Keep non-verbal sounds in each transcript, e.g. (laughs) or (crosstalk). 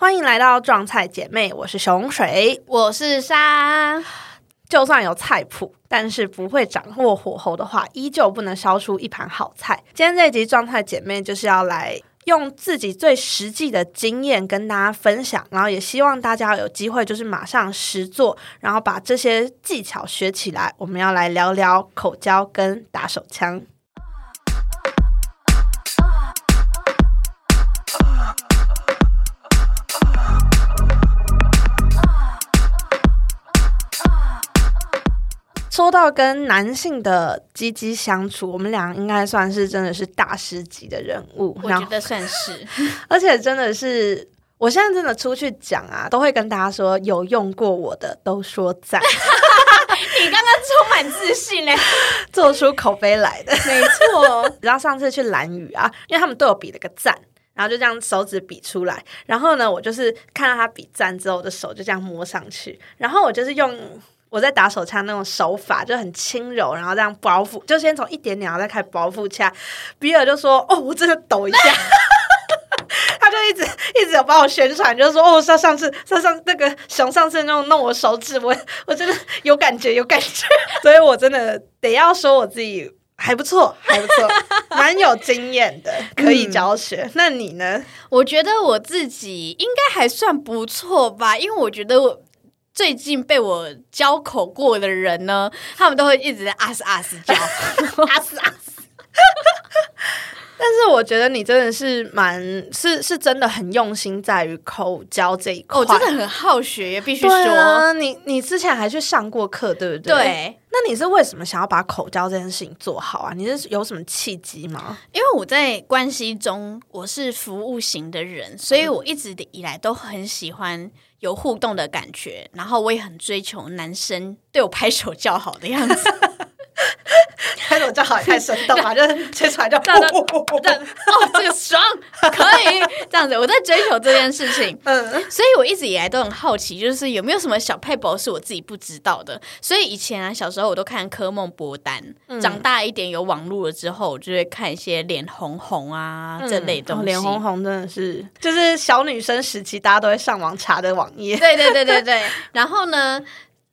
欢迎来到撞菜姐妹，我是熊水，我是沙。就算有菜谱，但是不会掌握火候的话，依旧不能烧出一盘好菜。今天这一集撞菜姐妹就是要来用自己最实际的经验跟大家分享，然后也希望大家有机会就是马上实做，然后把这些技巧学起来。我们要来聊聊口交跟打手枪。说到跟男性的鸡鸡相处，我们俩应该算是真的是大师级的人物。我觉得算是，(laughs) 而且真的是，我现在真的出去讲啊，都会跟大家说有用过我的都说赞。(laughs) 你刚刚充满自信嘞，(laughs) 做出口碑来的，没错。然后上次去蓝宇啊，因为他们对我比了个赞，然后就这样手指比出来，然后呢，我就是看到他比赞之后，我的手就这样摸上去，然后我就是用。我在打手枪那种手法就很轻柔，然后这样包覆，就先从一点点，然后再开始包覆起来。比尔就说：“哦，我真的抖一下。(laughs) ”他就一直一直有帮我宣传，就说：“哦，上上次上上那个熊上次那种弄我手指，我我真的有感觉有感觉。(laughs) ”所以，我真的得要说我自己还不错，还不错，蛮有经验的，可以教学。那你呢？我觉得我自己应该还算不错吧，因为我觉得我。最近被我交口过的人呢，他们都会一直在啊斯啊斯叫，(laughs) 啊斯啊斯。但是我觉得你真的是蛮是是真的很用心在于口交这一块，我真的很好学，也必须说。你你之前还去上过课，对不对？对。那你是为什么想要把口交这件事情做好啊？你是有什么契机吗？因为我在关系中我是服务型的人，所以我一直以来都很喜欢。有互动的感觉，然后我也很追求男生对我拍手叫好的样子。(laughs) 拍手叫好也太生动 (laughs) 了，就是吹出来就哦，这个爽，可以这样子。我在追求这件事情，嗯，所以我一直以来都很好奇，就是有没有什么小配博是我自己不知道的。所以以前啊，小时候我都看科梦博单，长大一点有网络了之后，我就会看一些脸红红啊这类东西。脸红红真的是，就是小女生时期大家都会上网查的网页。对对对对对。(laughs) 然后呢，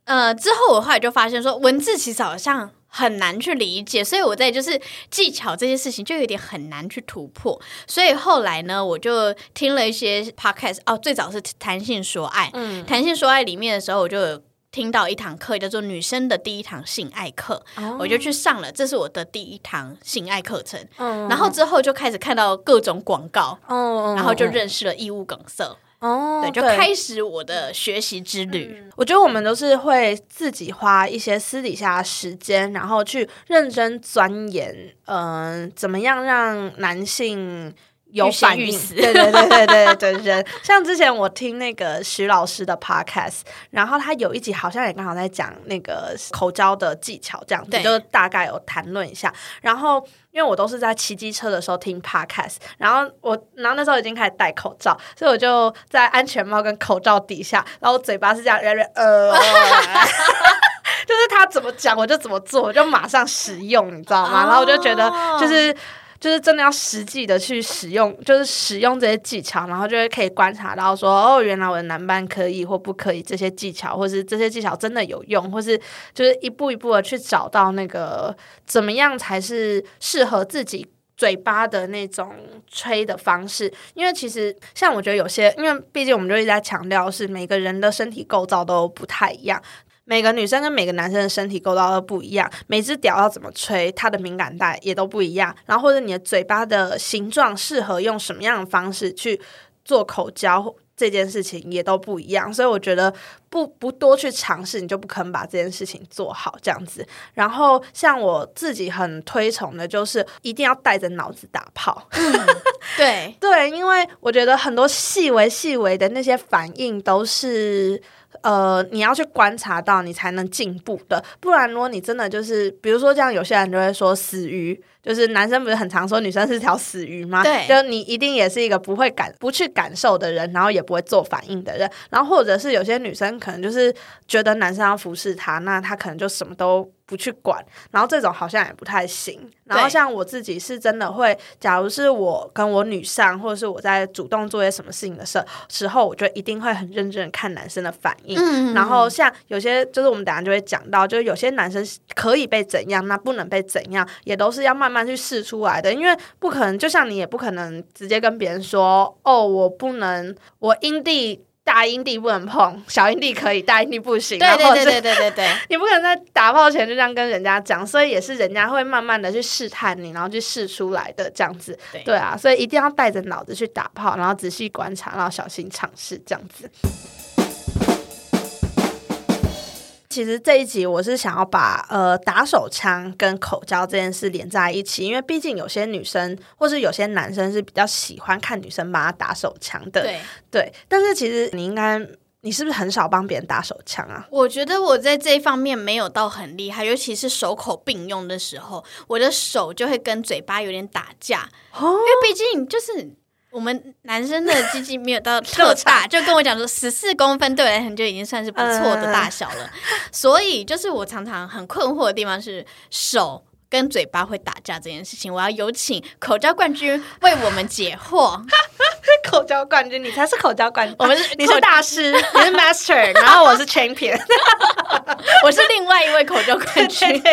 呃，之后我后来就发现说，文字其实好像。很难去理解，所以我在就是技巧这些事情就有点很难去突破。所以后来呢，我就听了一些 podcast，哦，最早是弹性说爱，嗯，弹性说爱里面的时候，我就有听到一堂课叫做女生的第一堂性爱课，我就去上了，这是我的第一堂性爱课程。然后之后就开始看到各种广告，哦，然后就认识了义务梗塞。哦，对，就开始我的学习之旅。我觉得我们都是会自己花一些私底下的时间，然后去认真钻研，嗯，怎么样让男性。有反应，(laughs) 对对对对对对对，像之前我听那个徐老师的 podcast，然后他有一集好像也刚好在讲那个口交的技巧，这样子就大概有谈论一下。然后因为我都是在骑机车的时候听 podcast，然后我然后那时候已经开始戴口罩，所以我就在安全帽跟口罩底下，然后嘴巴是这样，呃，(laughs) 就是他怎么讲我就怎么做，我就马上使用，你知道吗？然后我就觉得就是。就是真的要实际的去使用，就是使用这些技巧，然后就会可以观察到说，哦，原来我的男伴可以或不可以，这些技巧，或是这些技巧真的有用，或是就是一步一步的去找到那个怎么样才是适合自己嘴巴的那种吹的方式。因为其实像我觉得有些，因为毕竟我们就一直在强调是每个人的身体构造都不太一样。每个女生跟每个男生的身体构造都不一样，每只屌要怎么吹，它的敏感带也都不一样。然后或者你的嘴巴的形状适合用什么样的方式去做口交这件事情也都不一样。所以我觉得不不多去尝试，你就不可能把这件事情做好这样子。然后像我自己很推崇的就是一定要带着脑子打炮。对 (laughs) 对，因为我觉得很多细微细微的那些反应都是。呃，你要去观察到，你才能进步的。不然，如果你真的就是，比如说，这样有些人就会说死鱼，就是男生不是很常说女生是条死鱼吗？对，就你一定也是一个不会感、不去感受的人，然后也不会做反应的人。然后，或者是有些女生可能就是觉得男生要服侍她，那她可能就什么都不去管，然后这种好像也不太行。然后像我自己是真的会，假如是我跟我女上，或者是我在主动做些什么事情的时候，时候我就一定会很认真的看男生的反应。嗯然后像有些就是我们等下就会讲到，就是有些男生可以被怎样，那不能被怎样，也都是要慢慢去试出来的。因为不可能，就像你也不可能直接跟别人说，哦，我不能，我阴蒂。大阴蒂不能碰，小阴蒂可以，大阴蒂不行。对对对对对对对，(laughs) 你不可能在打炮前就这样跟人家讲，所以也是人家会慢慢的去试探你，然后去试出来的这样子。对啊，所以一定要带着脑子去打炮，然后仔细观察，然后小心尝试这样子。其实这一集我是想要把呃打手枪跟口交这件事连在一起，因为毕竟有些女生或是有些男生是比较喜欢看女生帮他打手枪的，对对。但是其实你应该，你是不是很少帮别人打手枪啊？我觉得我在这一方面没有到很厉害，尤其是手口并用的时候，我的手就会跟嘴巴有点打架，因为毕竟就是。我们男生的鸡鸡没有到特大，就跟我讲说十四公分对我来讲就已经算是不错的大小了。所以就是我常常很困惑的地方是手跟嘴巴会打架这件事情。我要有请口交冠军为我们解惑。(laughs) 口交冠军，你才是口交冠军，我们是你是大师，(laughs) 你是 master，然后我是 champion，我是另外一位口交冠军。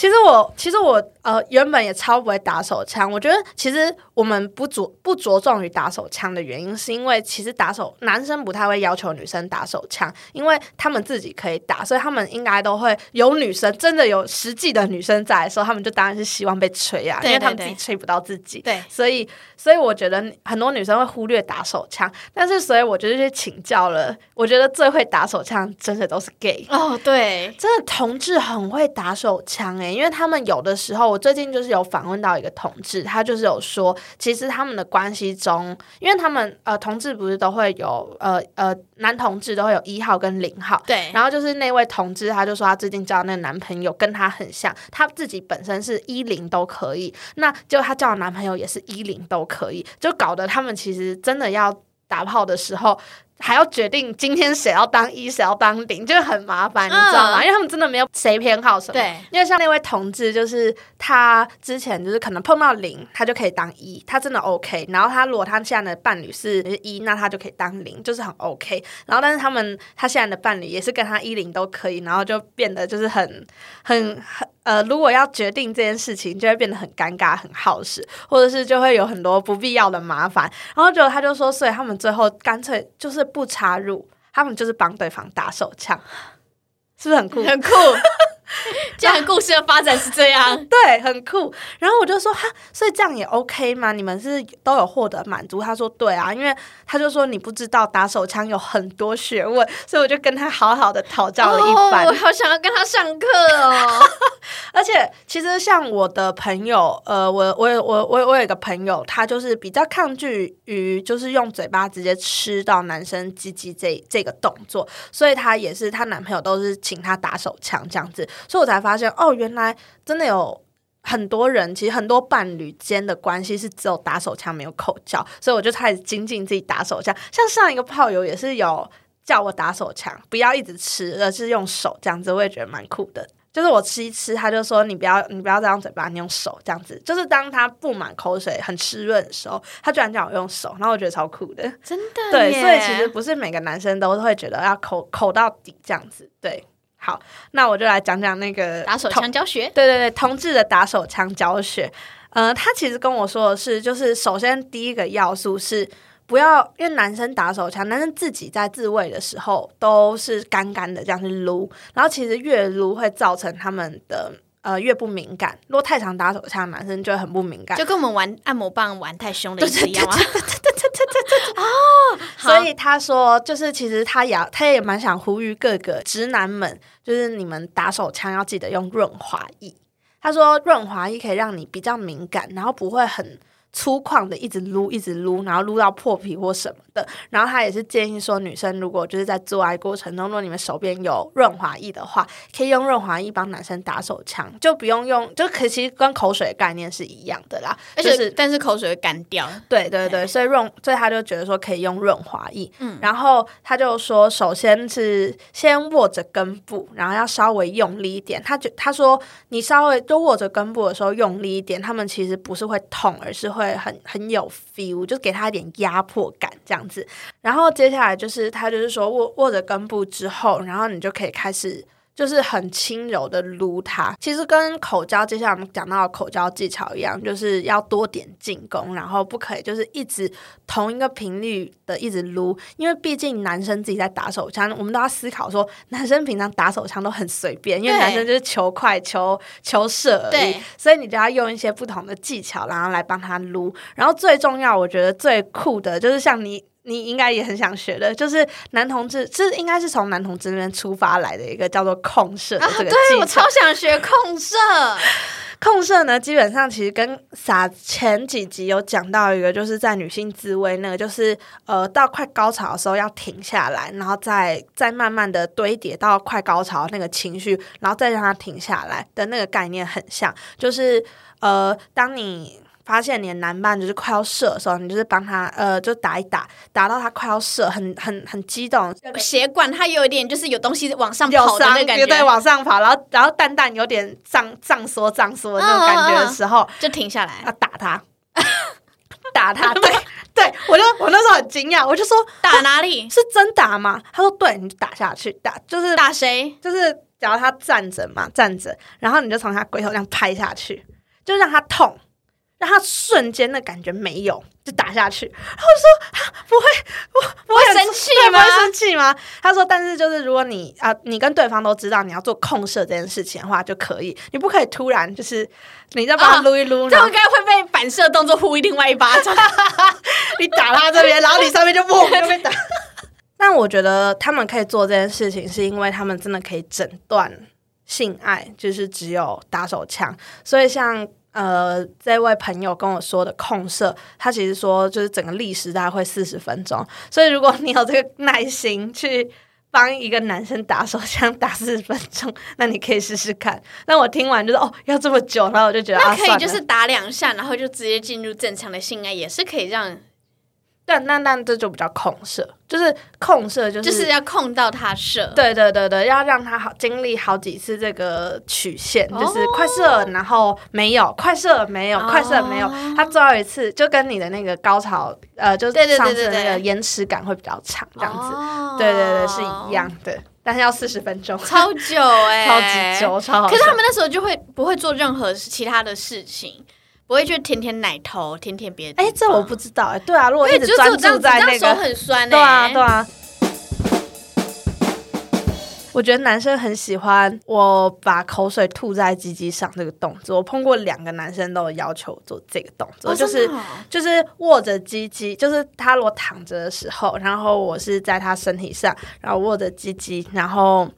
其实我，其实我。呃，原本也超不会打手枪。我觉得其实我们不着不着重于打手枪的原因，是因为其实打手男生不太会要求女生打手枪，因为他们自己可以打，所以他们应该都会有女生真的有实际的女生在的时候，他们就当然是希望被吹啊，因为他们自己吹不到自己。对，所以所以我觉得很多女生会忽略打手枪，但是所以我就去请教了，我觉得最会打手枪真的都是 gay 哦，对，真的同志很会打手枪诶，因为他们有的时候我最近就是有。访问到一个同志，他就是有说，其实他们的关系中，因为他们呃同志不是都会有呃呃男同志都会有一号跟零号，对，然后就是那位同志，他就说他最近交那个男朋友跟他很像，他自己本身是一零都可以，那就他交的男朋友也是一零都可以，就搞得他们其实真的要打炮的时候。还要决定今天谁要当一，谁要当零，就是很麻烦，你知道吗？因为他们真的没有谁偏好什么。对，因为像那位同志，就是他之前就是可能碰到零，他就可以当一，他真的 OK。然后他如果他现在的伴侣是一，那他就可以当零，就是很 OK。然后但是他们他现在的伴侣也是跟他一零都可以，然后就变得就是很很很。呃，如果要决定这件事情，就会变得很尴尬、很耗时，或者是就会有很多不必要的麻烦。然后就他就说，所以他们最后干脆就是不插入，他们就是帮对方打手枪，是不是很酷？很酷。(laughs) 这样故事的发展是这样，(laughs) 对，很酷。然后我就说哈，所以这样也 OK 吗？你们是都有获得满足？他说对啊，因为他就说你不知道打手枪有很多学问，所以我就跟他好好的讨教了一番。我好想要跟他上课哦。(laughs) 而且其实像我的朋友，呃，我我我我我有一个朋友，他就是比较抗拒于就是用嘴巴直接吃到男生鸡鸡这这个动作，所以他也是他男朋友都是请他打手枪这样子。所以我才发现，哦，原来真的有很多人，其实很多伴侣间的关系是只有打手枪没有口交，所以我就开始精进自己打手枪。像上一个炮友也是有叫我打手枪，不要一直吃，而是用手这样子，我也觉得蛮酷的。就是我吃一吃，他就说你不要，你不要这样嘴巴，你用手这样子。就是当他布满口水、很湿润的时候，他居然叫我用手，然后我觉得超酷的，真的。对，所以其实不是每个男生都会觉得要口口到底这样子，对。好，那我就来讲讲那个打手枪教学。对对对，同志的打手枪教学。呃，他其实跟我说的是，就是首先第一个要素是不要，因为男生打手枪，男生自己在自慰的时候都是干干的这样去撸，然后其实越撸会造成他们的呃越不敏感。如果太常打手枪，男生就会很不敏感，就跟我们玩按摩棒玩太凶的一样吗？哦，所以他说，就是其实他也他也蛮想呼吁各个直男们，就是你们打手枪要记得用润滑液。他说润滑液可以让你比较敏感，然后不会很粗犷的一直撸，一直撸，然后撸到破皮或什么的。然后他也是建议说，女生如果就是在做爱过程中，如果你们手边有润滑液的话，可以用润滑液帮男生打手枪，就不用用，就可其实跟口水的概念是一样的啦。而且是，但是口水会干掉。对对对，所以润，所以他就觉得说可以用润滑液。嗯，然后他就说，首先是先握着根部，然后要稍微用力一点。他就他说，你稍微就握着根部的时候用力一点，他们其实不是会痛，而是会会很很有 feel，就给他一点压迫感这样子。然后接下来就是他就是说握握着根部之后，然后你就可以开始。就是很轻柔的撸它，其实跟口交接下来我们讲到的口交技巧一样，就是要多点进攻，然后不可以就是一直同一个频率的一直撸，因为毕竟男生自己在打手枪，我们都要思考说，男生平常打手枪都很随便，因为男生就是求快、求求射而已，所以你就要用一些不同的技巧，然后来帮他撸。然后最重要，我觉得最酷的就是像你。你应该也很想学的，就是男同志，是应该是从男同志那边出发来的一个叫做控射的这个技巧。对我超想学控射。(laughs) 控射呢，基本上其实跟撒前几集有讲到一个，就是在女性自慰那个，就是呃到快高潮的时候要停下来，然后再再慢慢的堆叠到快高潮那个情绪，然后再让它停下来的那个概念很像，就是呃当你。发现你的男伴就是快要射的时候，你就是帮他呃，就打一打，打到他快要射，很很很激动，血管它有一点就是有东西往上跑的感觉，对，往上跑，然后然后蛋蛋有点胀胀缩胀缩的那种感觉的时候，就停下来，要打他，(laughs) 打他，对对，我就我那时候很惊讶，我就说打哪里？是真打吗？他说对，你就打下去，打就是打谁？就是只要他站着嘛，站着，然后你就从他龟头这样拍下去，就让他痛。让他瞬间的感觉没有，就打下去。然后说：“不会，我不会生气吗？不会生气吗？”他说：“但是就是如果你啊，你跟对方都知道你要做控射这件事情的话，就可以。你不可以突然就是你再把他撸一撸，这样应该会被反射动作呼另外一巴掌。(laughs) 你打他这边，然后你上面就不 (laughs) 就被打。但我觉得他们可以做这件事情，是因为他们真的可以诊断性爱，就是只有打手枪。所以像。呃，这位朋友跟我说的控射，他其实说就是整个历时大概会四十分钟，所以如果你有这个耐心去帮一个男生打手枪打四十分钟，那你可以试试看。那我听完就是哦，要这么久，然后我就觉得那可以就是打两下，然后就直接进入正常的性爱，也是可以让。但那那这就比较控射，就是控射，就是就是要控到他射。对对对对，要让他好经历好几次这个曲线，就是快射，然后没有快射，没有快射，没有。他最后一次就跟你的那个高潮，呃，就是上次那个延迟感会比较长，这样子。对对对，是一样的，但是要四十分钟，超久哎，超级久，超好。可是他们那时候就会不会做任何其他的事情。不会去舔舔奶头，舔舔别的。哎，这我不知道哎。对啊，如果一直专注在那个，手很酸。对啊，对啊。我觉得男生很喜欢我把口水吐在鸡鸡上这个动作。我碰过两个男生都有要求做这个动作，就是就是握着鸡鸡，就是他如果躺着的时候，然后我是在他身体上，然后握着鸡鸡，然后。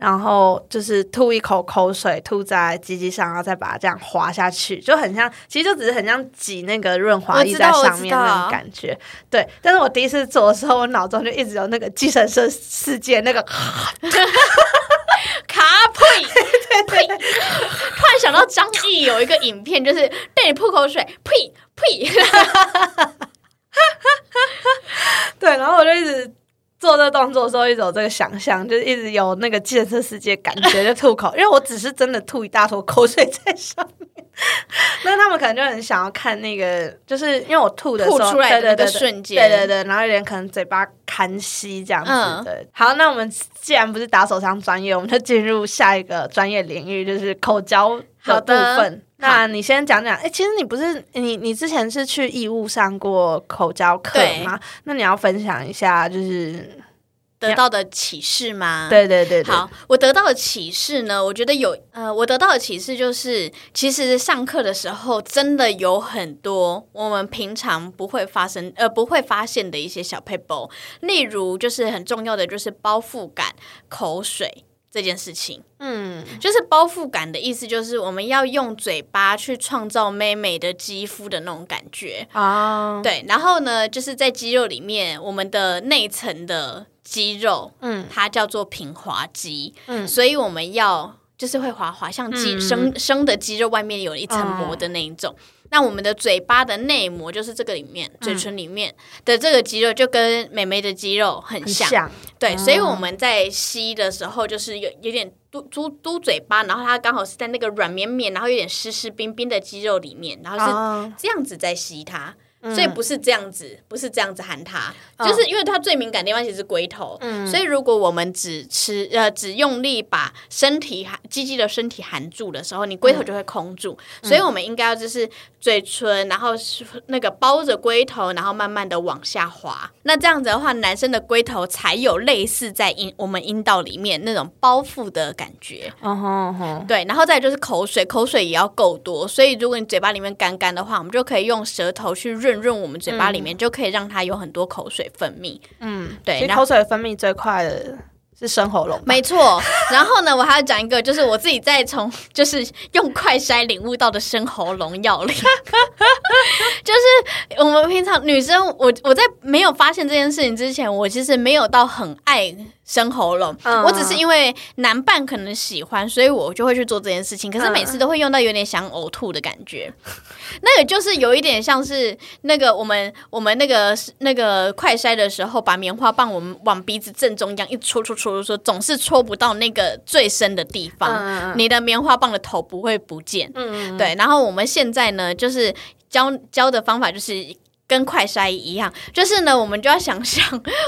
然后就是吐一口口水，吐在鸡鸡上，然后再把它这样滑下去，就很像，其实就只是很像挤那个润滑液在上面那种感觉。对，但是我第一次做的时候，我脑中就一直有那个计程车世界那个 (laughs) 卡呸呸，突然想到张译有一个影片，就是对你吐口水，呸呸，(laughs) 对，然后我就一直。做这个动作的时候，一直有这个想象，就是一直有那个建设世界感觉，就吐口，(laughs) 因为我只是真的吐一大坨口水在上面。那他们可能就很想要看那个，就是因为我吐的时候，出来的那个瞬间，对对对，然后有点可能嘴巴看吸这样子的。好，那我们既然不是打手枪专业，我们就进入下一个专业领域，就是口交的部分。那你先讲讲，哎，其实你不是你你之前是去义务上过口交课吗？那你要分享一下，就是得到的启示吗？对对对，好，我得到的启示呢，我觉得有，呃，我得到的启示就是，其实上课的时候真的有很多我们平常不会发生，呃，不会发现的一些小 paper，例如就是很重要的就是包覆感、口水。这件事情。嗯，就是包覆感的意思，就是我们要用嘴巴去创造美美的肌肤的那种感觉。啊。对，然后呢，就是在肌肉里面，我们的内层的肌肉，嗯，它叫做平滑肌，嗯，所以我们要就是会滑滑，像肌生生的肌肉外面有一层膜的那一种。那我们的嘴巴的内膜就是这个里面，嘴唇里面的这个肌肉就跟美眉的肌肉很像，对，所以我们在吸的时候就是有有点嘟嘟嘟嘴巴，然后它刚好是在那个软绵绵，然后有点湿湿冰冰的肌肉里面，然后是这样子在吸它。所以不是这样子，不是这样子喊它，就是因为它最敏感地方其实是龟头，所以如果我们只吃呃只用力把身体含鸡鸡的身体含住的时候，你龟头就会空住，所以我们应该要就是嘴唇，然后那个包着龟头，然后慢慢的往下滑。那这样子的话，男生的龟头才有类似在阴我们阴道里面那种包覆的感觉。哦吼对，然后再就是口水，口水也要够多，所以如果你嘴巴里面干干的话，我们就可以用舌头去润。润润我们嘴巴里面，就可以让它有很多口水分泌。嗯，对，口水分泌最快的是生喉咙，没错。然后呢，我还要讲一个，就是我自己在从 (laughs) 就是用快筛领悟到的生喉咙要领，(laughs) 就是我们平常女生，我我在没有发现这件事情之前，我其实没有到很爱。生喉咙，我只是因为男伴可能喜欢，所以我就会去做这件事情。可是每次都会用到有点想呕吐的感觉，那个就是有一点像是那个我们我们那个那个快筛的时候，把棉花棒我们往鼻子正中央一戳戳戳戳，总是戳不到那个最深的地方，你的棉花棒的头不会不见。嗯对，然后我们现在呢，就是教教的方法就是跟快筛一样，就是呢，我们就要想象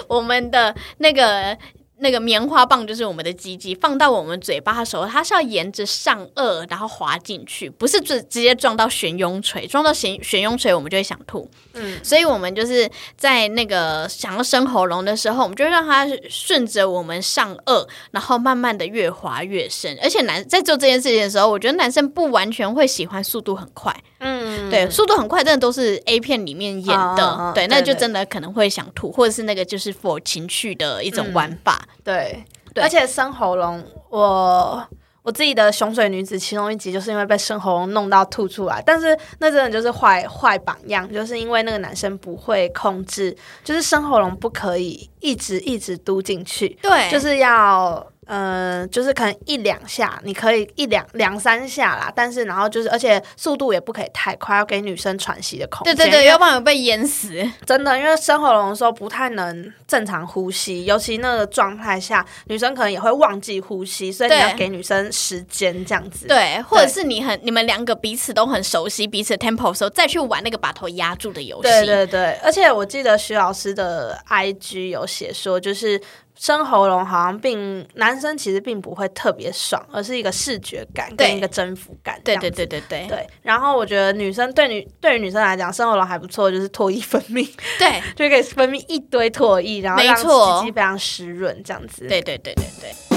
我们的那个。那个棉花棒就是我们的鸡鸡，放到我们嘴巴的时候，它是要沿着上颚然后滑进去，不是直直接撞到悬雍垂，撞到悬悬雍垂我们就会想吐。嗯，所以我们就是在那个想要生喉咙的时候，我们就让它顺着我们上颚，然后慢慢的越滑越深。而且男在做这件事情的时候，我觉得男生不完全会喜欢速度很快。嗯，对，速度很快，真的都是 A 片里面演的。对，那就真的可能会想吐，或者是那个就是 for 情趣的一种玩法。对，而且生喉咙，我我自己的熊水女子其中一集就是因为被生喉咙弄到吐出来，但是那真的就是坏坏榜样，就是因为那个男生不会控制，就是生喉咙不可以一直一直嘟进去，对，就是要。嗯，就是可能一两下，你可以一两两三下啦，但是然后就是，而且速度也不可以太快，要给女生喘息的空间。对对对，要不然被淹死。真的，因为生喉咙的时候不太能正常呼吸，尤其那个状态下，女生可能也会忘记呼吸，所以你要给女生时间这样子。对，或者是你很你们两个彼此都很熟悉彼此的 tempo 的时候，再去玩那个把头压住的游戏。对对对，而且我记得徐老师的 IG 有写说，就是。生喉咙好像并男生其实并不会特别爽，而是一个视觉感跟一个征服感。对对对对对对。然后我觉得女生对女对于女生来讲，生喉咙还不错，就是唾液分泌，对，(laughs) 就可以分泌一堆唾液，然后让鸡鸡非常湿润，这样子。对对对对对。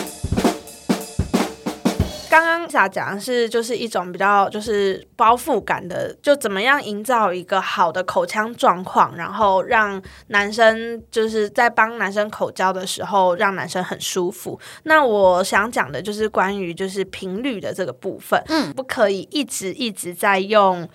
刚刚想讲的是，就是一种比较就是包覆感的，就怎么样营造一个好的口腔状况，然后让男生就是在帮男生口交的时候，让男生很舒服。那我想讲的就是关于就是频率的这个部分，嗯，不可以一直一直在用。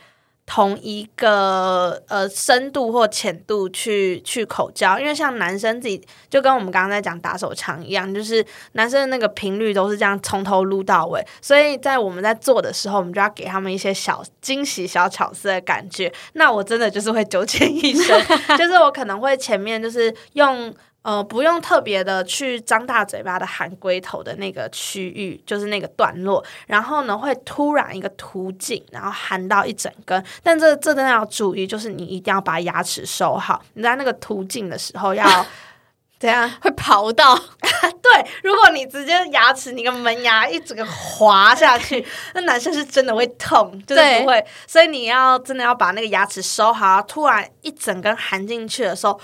同一个呃深度或浅度去去口交，因为像男生自己就跟我们刚刚在讲打手枪一样，就是男生的那个频率都是这样从头撸到尾，所以在我们在做的时候，我们就要给他们一些小惊喜、小巧思的感觉。那我真的就是会九浅一深，(laughs) 就是我可能会前面就是用。呃，不用特别的去张大嘴巴的含龟头的那个区域，就是那个段落，然后呢会突然一个突进，然后含到一整根。但这这真的要注意，就是你一定要把牙齿收好。你在那个突进的时候要 (laughs) 怎样？会刨到？(laughs) 对，如果你直接牙齿你个门牙一整个滑下去，那男生是真的会痛，就是不会。所以你要真的要把那个牙齿收好，突然一整根含进去的时候。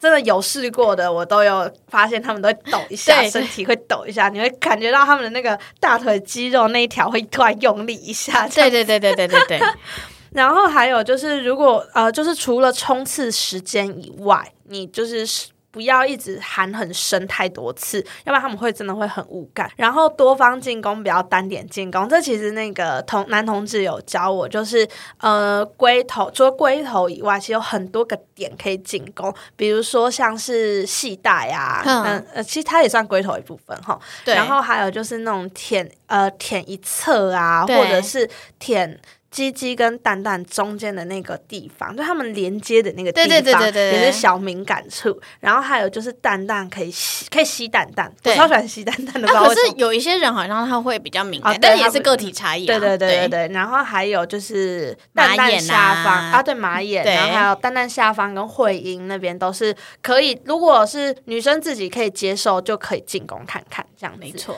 真的有试过的，我都有发现，他们都会抖一下，身体会抖一下，你会感觉到他们的那个大腿肌肉那一条会突然用力一下。对对对对对对对。(laughs) 然后还有就是，如果呃，就是除了冲刺时间以外，你就是不要一直喊很深太多次，要不然他们会真的会很无感。然后多方进攻，不要单点进攻。这其实那个同男同志有教我，就是呃龟头，除了龟头以外，其实有很多个点可以进攻，比如说像是系带啊，嗯呃，其实它也算龟头一部分哈。对。然后还有就是那种舔呃舔一侧啊，或者是舔。鸡鸡跟蛋蛋中间的那个地方，就他们连接的那个地方，也是小敏感处。然后还有就是蛋蛋可以吸，可以吸蛋蛋，我超喜欢吸蛋蛋的。可是有一些人好像他会比较敏感，但也是个体差异。对对对对对。然后还有就是蛋蛋下方啊，对马眼，然后还有蛋蛋下方跟会阴那边都是可以。如果是女生自己可以接受，就可以进攻看看这样。没错。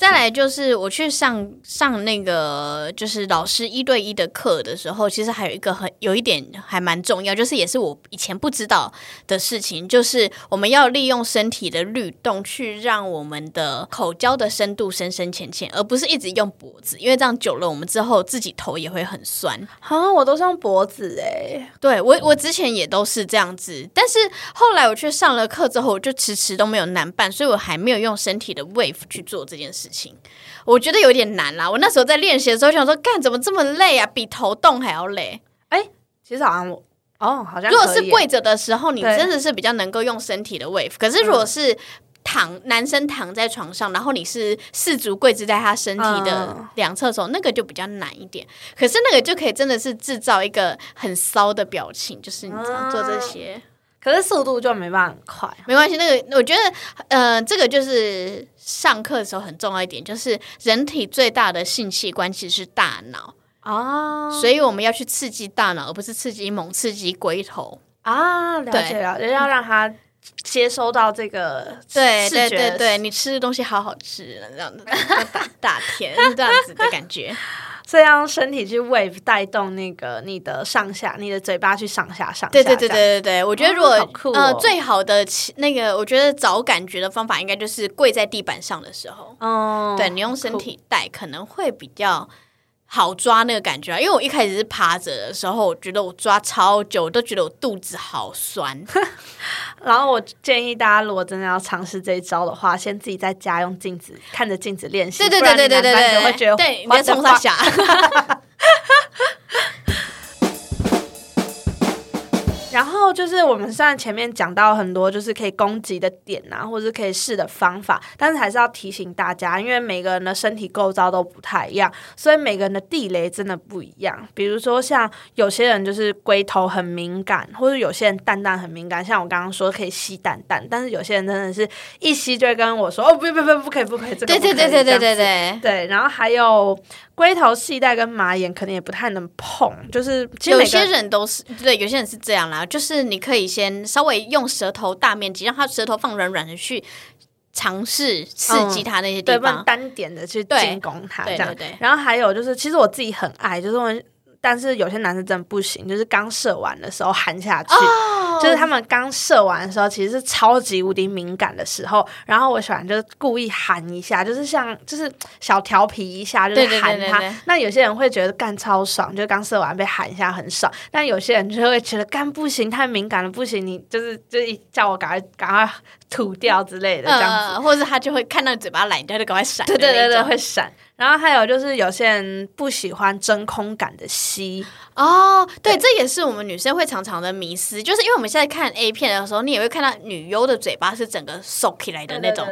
再来就是我去上上那个就是老师一对一的课的时候，其实还有一个很有一点还蛮重要，就是也是我以前不知道的事情，就是我们要利用身体的律动去让我们的口交的深度深深浅浅，而不是一直用脖子，因为这样久了我们之后自己头也会很酸。啊，我都是用脖子哎，对我我之前也都是这样子，但是后来我去上了课之后，我就迟迟都没有男伴，所以我还没有用身体的 wave 去做这件事情。我觉得有点难啦。我那时候在练习的时候想说，干怎么这么累啊？比头动还要累。哎，其实好像我哦，好像如果是跪着的时候，你真的是比较能够用身体的 wave。可是如果是躺男生躺在床上，然后你是四足跪姿在他身体的两侧时候，那个就比较难一点。可是那个就可以真的是制造一个很骚的表情，就是你知道做这些。可是速度就没办法很快，没关系。那个我觉得，呃，这个就是上课的时候很重要一点，就是人体最大的性器官其实是大脑啊，所以我们要去刺激大脑，而不是刺激猛刺激龟头啊。了解了，要让它接收到这个对对对对，你吃的东西好好吃，这样子大大甜这样子的感觉。(laughs) 这样身体去 wave 带动那个你的上下，你的嘴巴去上下上下。对对对对对对，我觉得如果呃最好的那个，我觉得找感觉的方法应该就是跪在地板上的时候，哦，对你用身体带可能会比较。好抓那个感觉啊！因为我一开始是趴着的时候，我觉得我抓超久，我都觉得我肚子好酸。(laughs) 然后我建议大家，如果真的要尝试这一招的话，先自己在家用镜子看着镜子练习。对对对对对对对，会觉得对，别冲他下。(laughs) 然后就是我们虽然前面讲到很多就是可以攻击的点啊，或者可以试的方法，但是还是要提醒大家，因为每个人的身体构造都不太一样，所以每个人的地雷真的不一样。比如说像有些人就是龟头很敏感，或者有些人蛋蛋很敏感，像我刚刚说可以吸蛋蛋，但是有些人真的是一吸就会跟我说哦不不不不可以不可以这个对对对对对对对对，然后还有。龟头系带跟马眼可能也不太能碰，就是其实有些人都是对，有些人是这样啦，就是你可以先稍微用舌头大面积，让他舌头放软软的去尝试刺激他那些地方，单点的去进攻他这样对。然后还有就是，其实我自己很爱，就是我。但是有些男生真的不行，就是刚射完的时候含下去，就是他们刚射完的时候，其实是超级无敌敏感的时候。然后我喜欢就是故意喊一下，就是像就是小调皮一下，就是喊他。那有些人会觉得干超爽，就刚射完被喊一下很爽。但有些人就会觉得干不行，太敏感了，不行，你就是就是叫我赶快赶快吐掉之类的这样子，或者他就会看到嘴巴来，他就赶快闪。对对对对，会闪。然后还有就是有些人不喜欢真空感的吸。哦，对，这也是我们女生会常常的迷思，就是因为我们现在看 A 片的时候，你也会看到女优的嘴巴是整个收起来的那种，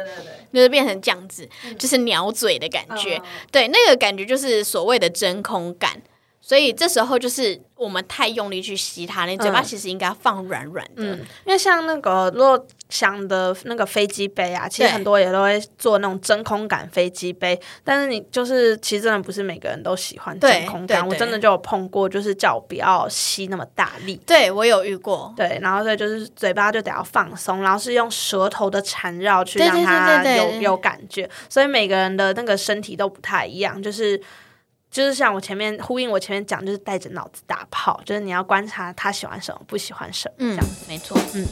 就是变成这样子，就是鸟嘴的感觉，对，那个感觉就是所谓的真空感。所以这时候就是我们太用力去吸它，你嘴巴其实应该放软软的。嗯，因为像那个如果想的那个飞机杯啊，其实很多也都会做那种真空感飞机杯，但是你就是其实真的不是每个人都喜欢真空感。我真的就有碰过，就是叫我不要吸那么大力。对我有遇过。对，然后所以就是嘴巴就得要放松，然后是用舌头的缠绕去让它有有感觉。所以每个人的那个身体都不太一样，就是。就是像我前面呼应我前面讲，就是带着脑子打炮，就是你要观察他喜欢什么，不喜欢什么，这样没错，嗯。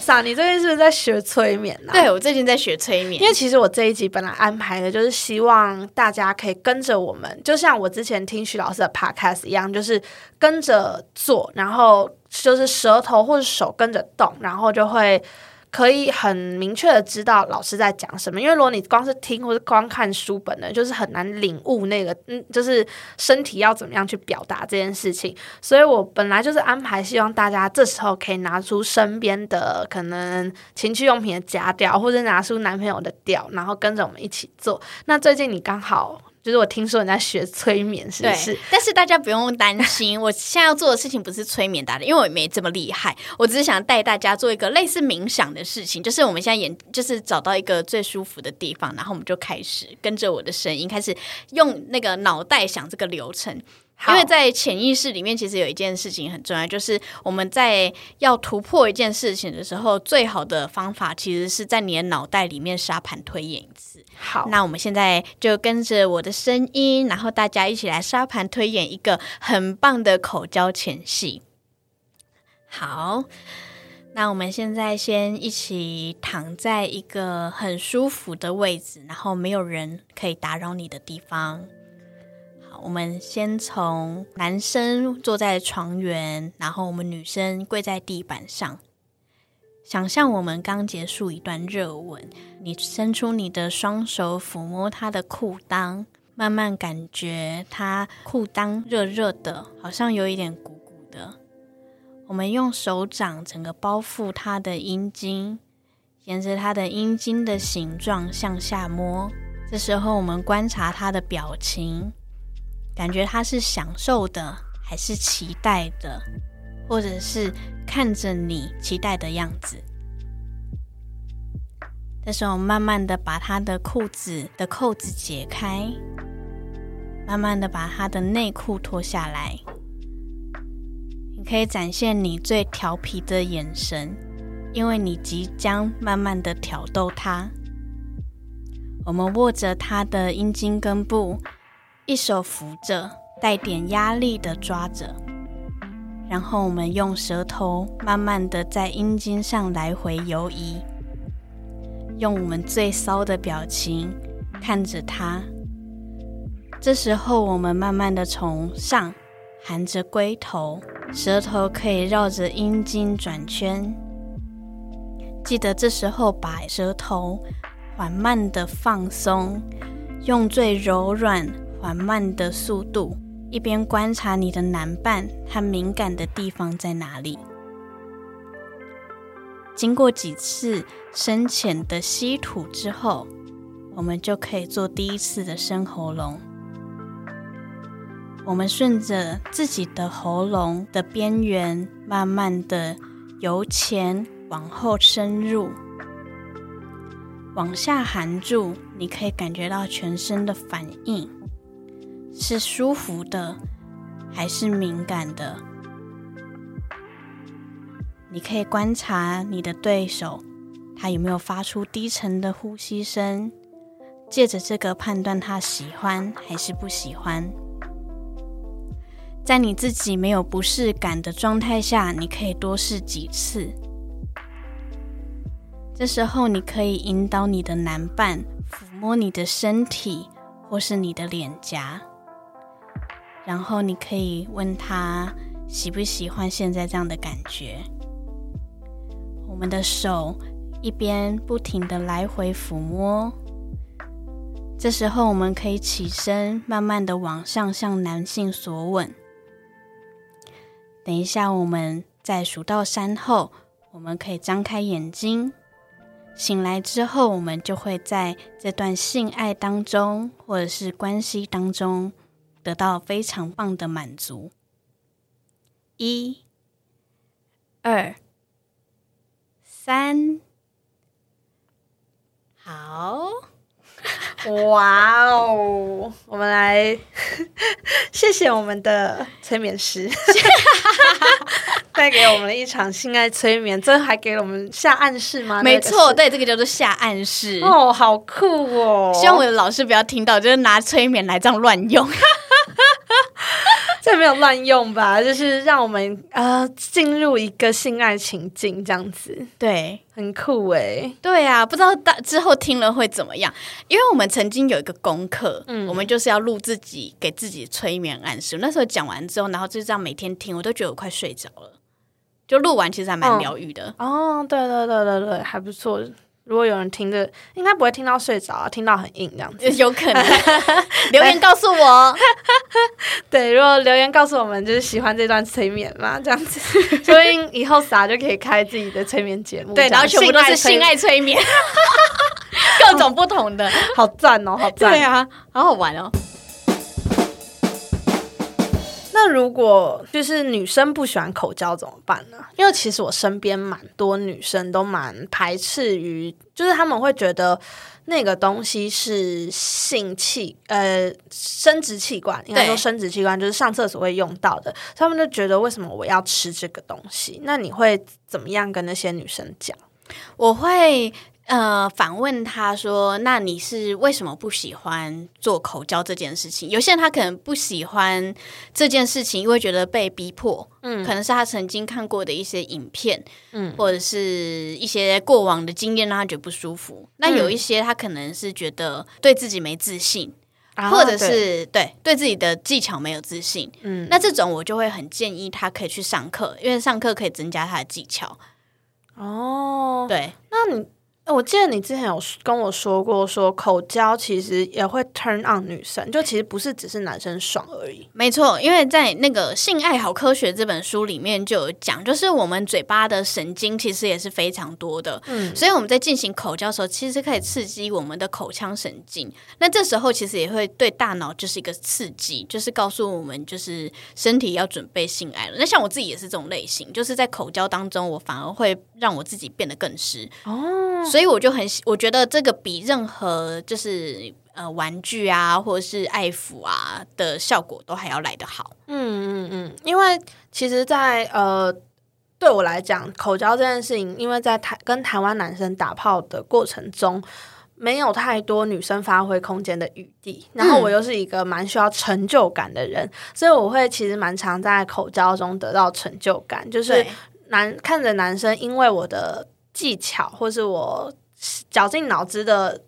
傻，你最近是不是在学催眠呢？对，我最近在学催眠。因为其实我这一集本来安排的就是希望大家可以跟着我们，就像我之前听徐老师的 podcast 一样，就是跟着做，然后就是舌头或者手跟着动，然后就会。可以很明确的知道老师在讲什么，因为如果你光是听或者光看书本的，就是很难领悟那个，嗯，就是身体要怎么样去表达这件事情。所以我本来就是安排，希望大家这时候可以拿出身边的可能情趣用品的夹调，或者拿出男朋友的调，然后跟着我们一起做。那最近你刚好。就是我听说你在学催眠，是不是？但是大家不用担心，我现在要做的事情不是催眠达人，因为我也没这么厉害。我只是想带大家做一个类似冥想的事情，就是我们现在演，就是找到一个最舒服的地方，然后我们就开始跟着我的声音，开始用那个脑袋想这个流程。因为在潜意识里面，其实有一件事情很重要，就是我们在要突破一件事情的时候，最好的方法其实是在你的脑袋里面沙盘推演一次。好，那我们现在就跟着我的声音，然后大家一起来沙盘推演一个很棒的口交前戏。好，那我们现在先一起躺在一个很舒服的位置，然后没有人可以打扰你的地方。我们先从男生坐在床缘，然后我们女生跪在地板上，想象我们刚结束一段热吻，你伸出你的双手抚摸他的裤裆，慢慢感觉他裤裆热热的，好像有一点鼓鼓的。我们用手掌整个包覆他的阴茎，沿着他的阴茎的形状向下摸。这时候我们观察他的表情。感觉他是享受的，还是期待的，或者是看着你期待的样子？这时候，慢慢的把他的裤子的扣子解开，慢慢的把他的内裤脱下来。你可以展现你最调皮的眼神，因为你即将慢慢的挑逗他。我们握着他的阴茎根部。一手扶着，带点压力的抓着，然后我们用舌头慢慢的在阴茎上来回游移，用我们最骚的表情看着它。这时候，我们慢慢的从上含着龟头，舌头可以绕着阴茎转圈。记得这时候把舌头缓慢的放松，用最柔软。缓慢的速度，一边观察你的男伴，他敏感的地方在哪里？经过几次深浅的吸吐之后，我们就可以做第一次的深喉咙。我们顺着自己的喉咙的边缘，慢慢的由前往后深入，往下含住，你可以感觉到全身的反应。是舒服的，还是敏感的？你可以观察你的对手，他有没有发出低沉的呼吸声，借着这个判断他喜欢还是不喜欢。在你自己没有不适感的状态下，你可以多试几次。这时候，你可以引导你的男伴抚摸你的身体，或是你的脸颊。然后你可以问他喜不喜欢现在这样的感觉。我们的手一边不停的来回抚摸，这时候我们可以起身，慢慢的往上向男性索吻。等一下，我们在数到三后，我们可以张开眼睛。醒来之后，我们就会在这段性爱当中，或者是关系当中。得到非常棒的满足。一、二、三，好，(laughs) 哇哦！我们来谢谢我们的催眠师，(laughs) 带给我们一场性爱催眠，最后还给了我们下暗示吗？没错，对，这个叫做下暗示。哦，好酷哦！希望我的老师不要听到，就是拿催眠来这样乱用。(laughs) (laughs) 这没有乱用吧？就是让我们呃进入一个性爱情境，这样子，对，很酷哎。对啊，不知道大之后听了会怎么样？因为我们曾经有一个功课，嗯，我们就是要录自己给自己催眠暗示。那时候讲完之后，然后就这样每天听，我都觉得我快睡着了。就录完其实还蛮疗愈的哦。对对对对对，还不错。如果有人听着，应该不会听到睡着，听到很硬这样子，(laughs) 有可能。(laughs) 留言告诉我。(laughs) 对，如果留言告诉我们就是喜欢这段催眠嘛，这样子，所以以后傻就可以开自己的催眠节目，对，然后全部都是性爱催眠，各种不同的，好赞哦，好赞，对啊，好好玩哦。那如果就是女生不喜欢口交怎么办呢？因为其实我身边蛮多女生都蛮排斥于，就是他们会觉得那个东西是性器呃生殖器官，应该说生殖器官就是上厕所会用到的，他们就觉得为什么我要吃这个东西？那你会怎么样跟那些女生讲？我会。呃，反问他说：“那你是为什么不喜欢做口交这件事情？有些人他可能不喜欢这件事情，因为觉得被逼迫，嗯，可能是他曾经看过的一些影片，嗯，或者是一些过往的经验让他觉得不舒服。那有一些他可能是觉得对自己没自信，或者是对对自己的技巧没有自信，嗯，那这种我就会很建议他可以去上课，因为上课可以增加他的技巧。哦，对，那你。我记得你之前有跟我说过，说口交其实也会 turn on 女生，就其实不是只是男生爽而已。没错，因为在那个《性爱好科学》这本书里面就有讲，就是我们嘴巴的神经其实也是非常多的，嗯，所以我们在进行口交的时候，其实可以刺激我们的口腔神经。那这时候其实也会对大脑就是一个刺激，就是告诉我们就是身体要准备性爱了。那像我自己也是这种类型，就是在口交当中，我反而会让我自己变得更湿哦。所以我就很喜，我觉得这个比任何就是呃玩具啊，或者是爱抚啊的效果都还要来得好。嗯嗯嗯，因为其实，在呃对我来讲，口交这件事情，因为在台跟台湾男生打炮的过程中，没有太多女生发挥空间的余地。然后我又是一个蛮需要成就感的人，所以我会其实蛮常在口交中得到成就感，就是男看着男生因为我的。技巧，或是我绞尽脑汁的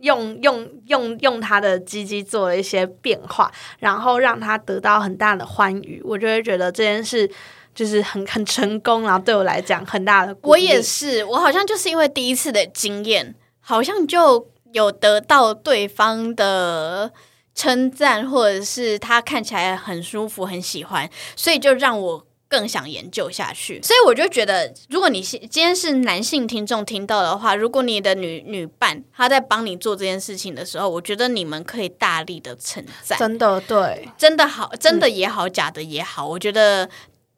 用用用用他的鸡鸡做了一些变化，然后让他得到很大的欢愉，我就会觉得这件事就是很很成功，然后对我来讲很大的。我也是，我好像就是因为第一次的经验，好像就有得到对方的称赞，或者是他看起来很舒服、很喜欢，所以就让我。更想研究下去，所以我就觉得，如果你今天是男性听众听到的话，如果你的女女伴她在帮你做这件事情的时候，我觉得你们可以大力的称赞，真的对，真的好，真的也好，假的也好，我觉得。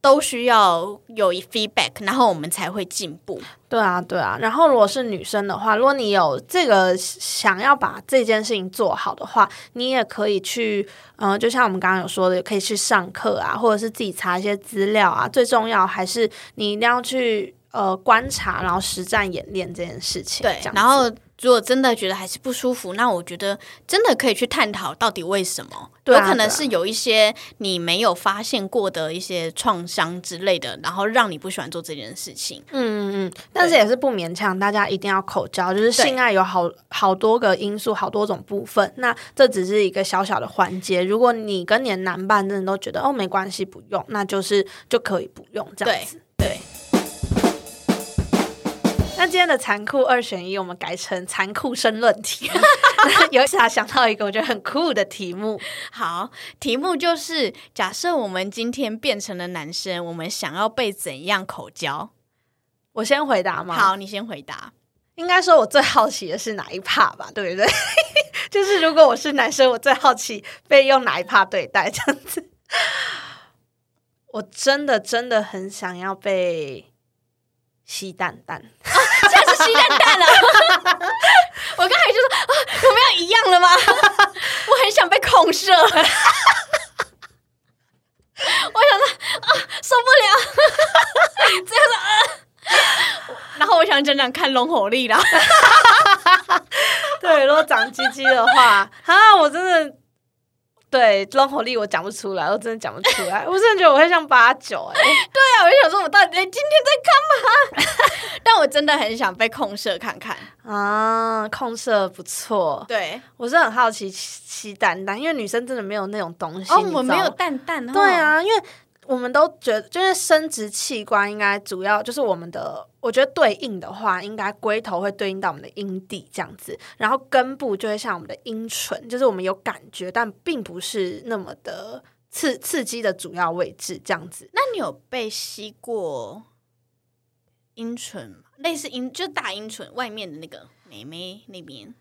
都需要有一 feedback，然后我们才会进步。对啊，对啊。然后如果是女生的话，如果你有这个想要把这件事情做好的话，你也可以去，嗯，就像我们刚刚有说的，可以去上课啊，或者是自己查一些资料啊。最重要还是你一定要去呃观察，然后实战演练这件事情。对，然后。如果真的觉得还是不舒服，那我觉得真的可以去探讨到底为什么，有可能是有一些你没有发现过的一些创伤之类的，然后让你不喜欢做这件事情。嗯嗯嗯，但是也是不勉强大家一定要口交，就是性爱有好好多个因素，好多种部分，那这只是一个小小的环节。如果你跟你的男伴真的都觉得哦没关系不用，那就是就可以不用这样子。对。那今天的残酷二选一，我们改成残酷申论题。(laughs) 有啥想到一个我觉得很酷的题目？好，题目就是：假设我们今天变成了男生，我们想要被怎样口交？我先回答吗？好，你先回答。应该说，我最好奇的是哪一帕吧？对不对？(laughs) 就是如果我是男生，我最好奇被用哪一帕对待这样子。我真的真的很想要被。吸蛋蛋啊！现在是吸蛋蛋了。我刚才就说啊，我们要一样了吗？我很想被恐射。(laughs) 我想说啊，受不了。最后说，然后我想讲讲看龙火力啦。(laughs) 对，如果长鸡鸡的话，啊，我真的对，综合力我讲不出来，我真的讲不出来。我真的觉得我会像八九哎。(laughs) 对啊，我就想说，我到底今天在干嘛？(laughs) 但我真的很想被控射看看啊，控射不错。对，我是很好奇鸡蛋蛋，因为女生真的没有那种东西。哦，我没有蛋蛋。对啊，因为。我们都觉得，就是生殖器官应该主要就是我们的，我觉得对应的话，应该龟头会对应到我们的阴蒂这样子，然后根部就会像我们的阴唇，就是我们有感觉，但并不是那么的刺刺激的主要位置这样子。那你有被吸过阴唇吗？类似阴，就大阴唇外面的那个美眉那边？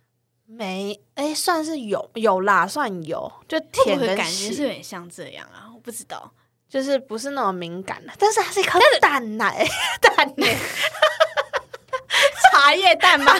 没，哎，算是有有啦，算有，就舔的感觉是有点像这样啊，我不知道。就是不是那么敏感的，但是它是一颗蛋奶，(laughs) 蛋奶，(laughs) 茶叶蛋吗？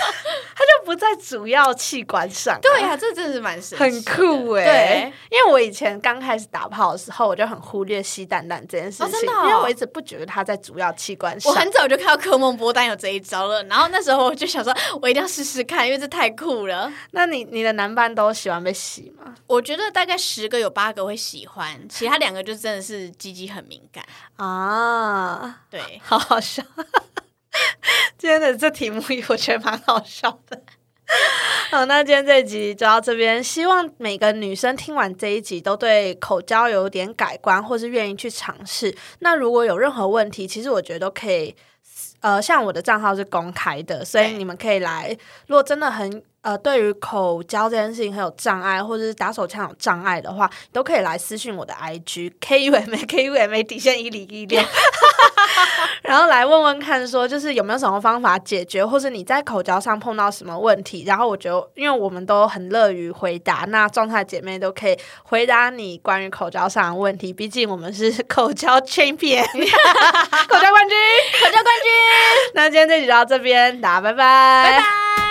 (laughs) 它就不在主要器官上。对呀，这真的是蛮神，很酷哎。对，因为我以前刚开始打炮的时候，我就很忽略吸蛋蛋这件事情，因为我一直不觉得它在主要器官上。我很早就看到科梦波丹有这一招了，然后那时候我就想说，我一定要试试看，因为这太酷了。那你你的男伴都喜欢被洗吗？我觉得大概十个有八个会喜欢，其他两个就真的是鸡鸡很敏感啊。对，好好笑。(laughs) 今天的这题目我觉得蛮好笑的。(laughs) 好，那今天这一集就到这边。希望每个女生听完这一集都对口交有点改观，或是愿意去尝试。那如果有任何问题，其实我觉得都可以。呃，像我的账号是公开的，所以你们可以来。如果真的很呃，对于口交这件事情很有障碍，或者是打手枪有障碍的话，都可以来私信我的 IG (laughs) K U M A (laughs) K U M A 底线一零一六。(laughs) 然后来问问看，说就是有没有什么方法解决，或是你在口交上碰到什么问题？然后我觉得，因为我们都很乐于回答，那状态姐妹都可以回答你关于口交上的问题。毕竟我们是口交 champion，口交冠军，口交冠军。那今天这集就到这边，大家拜拜，拜拜。